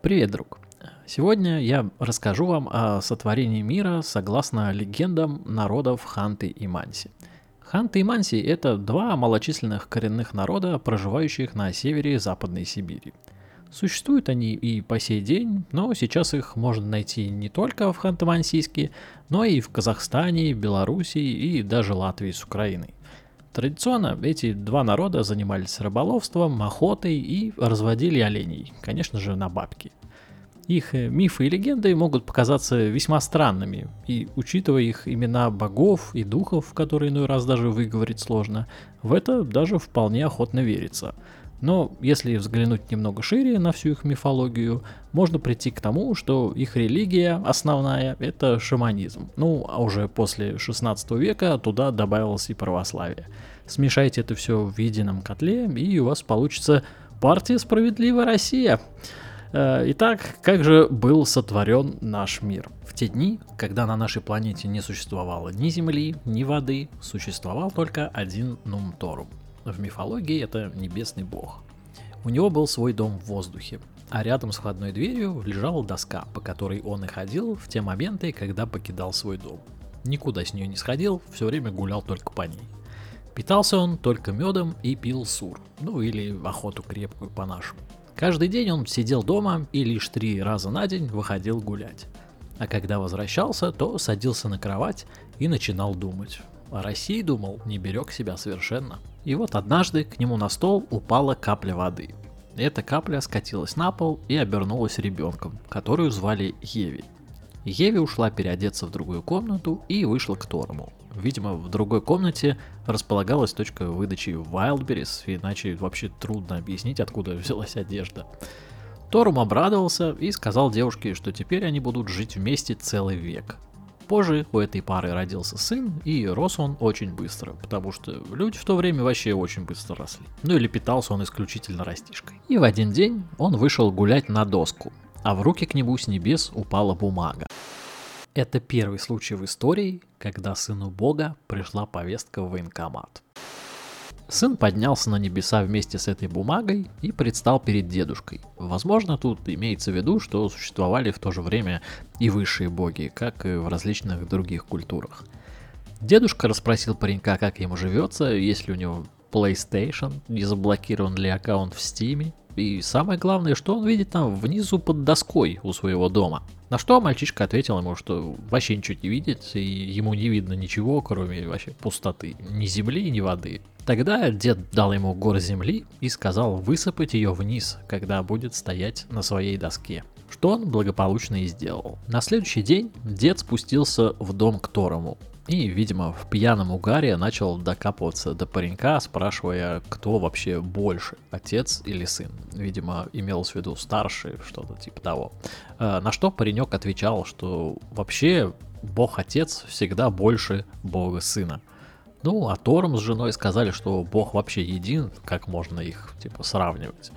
Привет, друг. Сегодня я расскажу вам о сотворении мира согласно легендам народов Ханты и Манси. Ханты и Манси – это два малочисленных коренных народа, проживающих на севере Западной Сибири. Существуют они и по сей день, но сейчас их можно найти не только в Ханты-Мансийске, но и в Казахстане, Белоруссии и даже Латвии с Украиной. Традиционно эти два народа занимались рыболовством, охотой и разводили оленей, конечно же, на бабки. Их э, мифы и легенды могут показаться весьма странными, и учитывая их имена богов и духов, которые иной раз даже выговорить сложно, в это даже вполне охотно верится. Но если взглянуть немного шире на всю их мифологию, можно прийти к тому, что их религия основная – это шаманизм. Ну, а уже после 16 века туда добавилось и православие. Смешайте это все в едином котле, и у вас получится партия «Справедливая Россия». Э, итак, как же был сотворен наш мир? В те дни, когда на нашей планете не существовало ни земли, ни воды, существовал только один Нумторум. В мифологии это небесный бог. У него был свой дом в воздухе, а рядом с входной дверью лежала доска, по которой он и ходил в те моменты, когда покидал свой дом. Никуда с нее не сходил, все время гулял только по ней. Питался он только медом и пил сур, ну или охоту крепкую по-нашему. Каждый день он сидел дома и лишь три раза на день выходил гулять. А когда возвращался, то садился на кровать и начинал думать. О России думал, не берег себя совершенно. И вот однажды к нему на стол упала капля воды. Эта капля скатилась на пол и обернулась ребенком, которую звали Еви. Еви ушла переодеться в другую комнату и вышла к Торму. Видимо, в другой комнате располагалась точка выдачи Wildberries, иначе вообще трудно объяснить, откуда взялась одежда. Торум обрадовался и сказал девушке, что теперь они будут жить вместе целый век. Позже у этой пары родился сын, и рос он очень быстро, потому что люди в то время вообще очень быстро росли. Ну или питался он исключительно растишкой. И в один день он вышел гулять на доску, а в руки к нему с небес упала бумага. Это первый случай в истории, когда сыну Бога пришла повестка в военкомат. Сын поднялся на небеса вместе с этой бумагой и предстал перед дедушкой. Возможно, тут имеется в виду, что существовали в то же время и высшие боги, как и в различных других культурах. Дедушка расспросил паренька, как ему живется, есть ли у него PlayStation, не заблокирован ли аккаунт в Steam, и самое главное, что он видит там внизу под доской у своего дома. На что мальчишка ответил ему, что вообще ничего не видит, и ему не видно ничего, кроме вообще пустоты. Ни земли, ни воды. Тогда дед дал ему гор земли и сказал высыпать ее вниз, когда будет стоять на своей доске. Что он благополучно и сделал. На следующий день дед спустился в дом к Торому. И, видимо, в пьяном угаре начал докапываться до паренька, спрашивая, кто вообще больше, отец или сын. Видимо, имелось в виду старший, что-то типа того. Э, на что паренек отвечал, что вообще бог-отец всегда больше бога-сына. Ну, а Торм с женой сказали, что бог вообще един, как можно их, типа, сравнивать.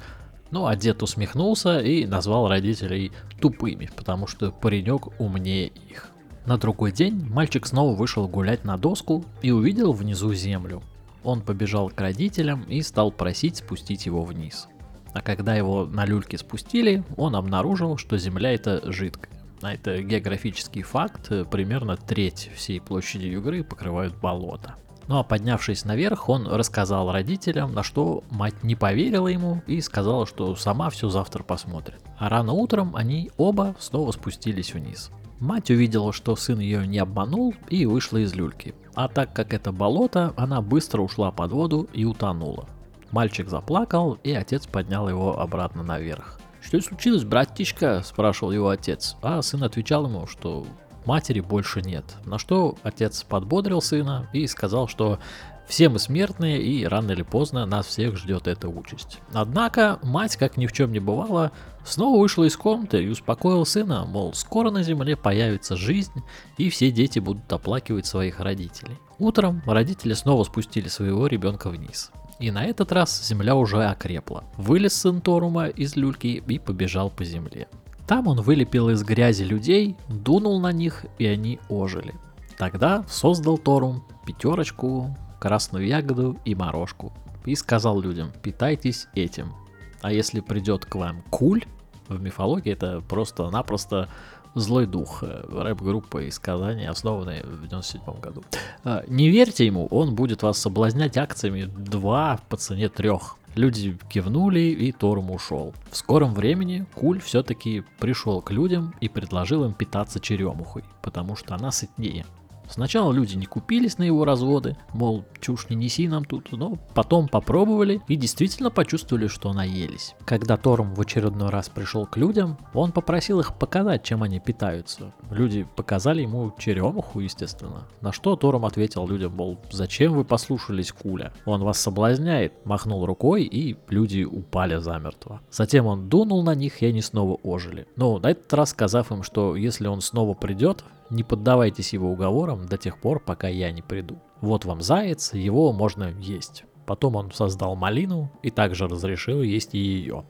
Ну, а дед усмехнулся и назвал родителей тупыми, потому что паренек умнее их. На другой день мальчик снова вышел гулять на доску и увидел внизу землю. Он побежал к родителям и стал просить спустить его вниз. А когда его на люльке спустили, он обнаружил, что земля это жидкая. А это географический факт, примерно треть всей площади игры покрывают болото. Ну а поднявшись наверх, он рассказал родителям, на что мать не поверила ему и сказала, что сама все завтра посмотрит. А рано утром они оба снова спустились вниз. Мать увидела, что сын ее не обманул и вышла из люльки. А так как это болото, она быстро ушла под воду и утонула. Мальчик заплакал, и отец поднял его обратно наверх. «Что случилось, братишка?» – спрашивал его отец. А сын отвечал ему, что матери больше нет. На что отец подбодрил сына и сказал, что все мы смертные, и рано или поздно нас всех ждет эта участь. Однако мать, как ни в чем не бывало, снова вышла из комнаты и успокоила сына, мол, скоро на земле появится жизнь, и все дети будут оплакивать своих родителей. Утром родители снова спустили своего ребенка вниз. И на этот раз земля уже окрепла. Вылез сын Торума из люльки и побежал по земле. Там он вылепил из грязи людей, дунул на них, и они ожили. Тогда создал Торум пятерочку, красную ягоду и морожку. И сказал людям, питайтесь этим. А если придет к вам куль, в мифологии это просто-напросто злой дух, э, рэп-группа из Казани, основанная в 97 году. А, не верьте ему, он будет вас соблазнять акциями 2 по цене 3. Люди кивнули, и Торм ушел. В скором времени Куль все-таки пришел к людям и предложил им питаться черемухой, потому что она сытнее. Сначала люди не купились на его разводы, мол, чушь не неси нам тут, но потом попробовали и действительно почувствовали, что наелись. Когда Торм в очередной раз пришел к людям, он попросил их показать, чем они питаются. Люди показали ему черемуху, естественно. На что Торм ответил людям, мол, зачем вы послушались Куля? Он вас соблазняет, махнул рукой, и люди упали замертво. Затем он дунул на них, и они снова ожили. Но на этот раз сказав им, что если он снова придет, не поддавайтесь его уговорам до тех пор, пока я не приду. Вот вам заяц, его можно есть. Потом он создал малину и также разрешил есть и ее.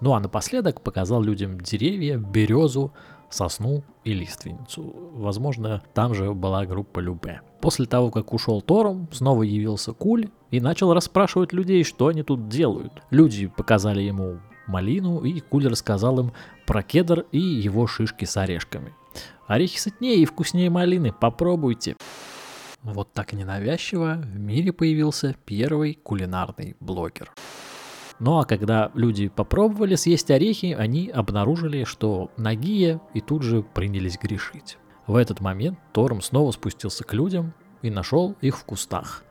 Ну а напоследок показал людям деревья, березу, сосну и лиственницу. Возможно, там же была группа Любе. После того, как ушел Тором, снова явился Куль и начал расспрашивать людей, что они тут делают. Люди показали ему малину, и Куль рассказал им про кедр и его шишки с орешками. Орехи сытнее и вкуснее малины, попробуйте. Вот так ненавязчиво в мире появился первый кулинарный блогер. Ну а когда люди попробовали съесть орехи, они обнаружили, что нагие и тут же принялись грешить. В этот момент Торм снова спустился к людям и нашел их в кустах.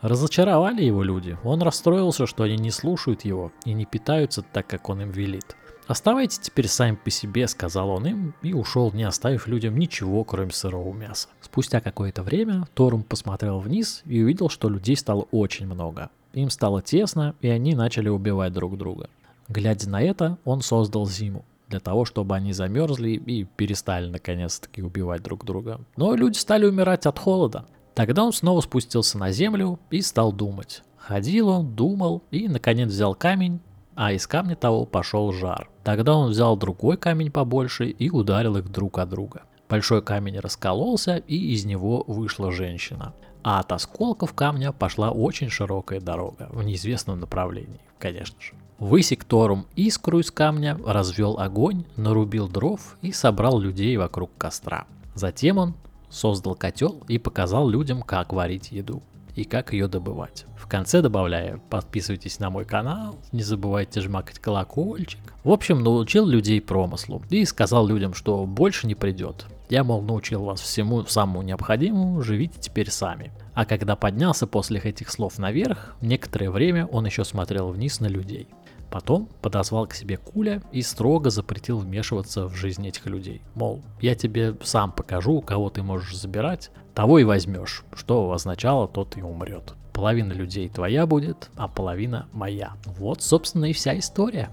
Разочаровали его люди, он расстроился, что они не слушают его и не питаются так, как он им велит. «Оставайтесь теперь сами по себе», — сказал он им, и ушел, не оставив людям ничего, кроме сырого мяса. Спустя какое-то время Торум посмотрел вниз и увидел, что людей стало очень много. Им стало тесно, и они начали убивать друг друга. Глядя на это, он создал зиму для того, чтобы они замерзли и перестали наконец-таки убивать друг друга. Но люди стали умирать от холода. Тогда он снова спустился на землю и стал думать. Ходил он, думал и, наконец, взял камень а из камня того пошел жар. Тогда он взял другой камень побольше и ударил их друг от друга. Большой камень раскололся, и из него вышла женщина. А от осколков камня пошла очень широкая дорога в неизвестном направлении, конечно же. Высек Торум искру из камня, развел огонь, нарубил дров и собрал людей вокруг костра. Затем он создал котел и показал людям, как варить еду и как ее добывать. В конце добавляю, подписывайтесь на мой канал, не забывайте жмакать колокольчик. В общем, научил людей промыслу и сказал людям, что больше не придет. Я, мол, научил вас всему самому необходимому, живите теперь сами. А когда поднялся после этих слов наверх, некоторое время он еще смотрел вниз на людей. Потом подозвал к себе Куля и строго запретил вмешиваться в жизнь этих людей. Мол, я тебе сам покажу, кого ты можешь забирать, того и возьмешь, что означало, тот и умрет. Половина людей твоя будет, а половина моя. Вот, собственно, и вся история.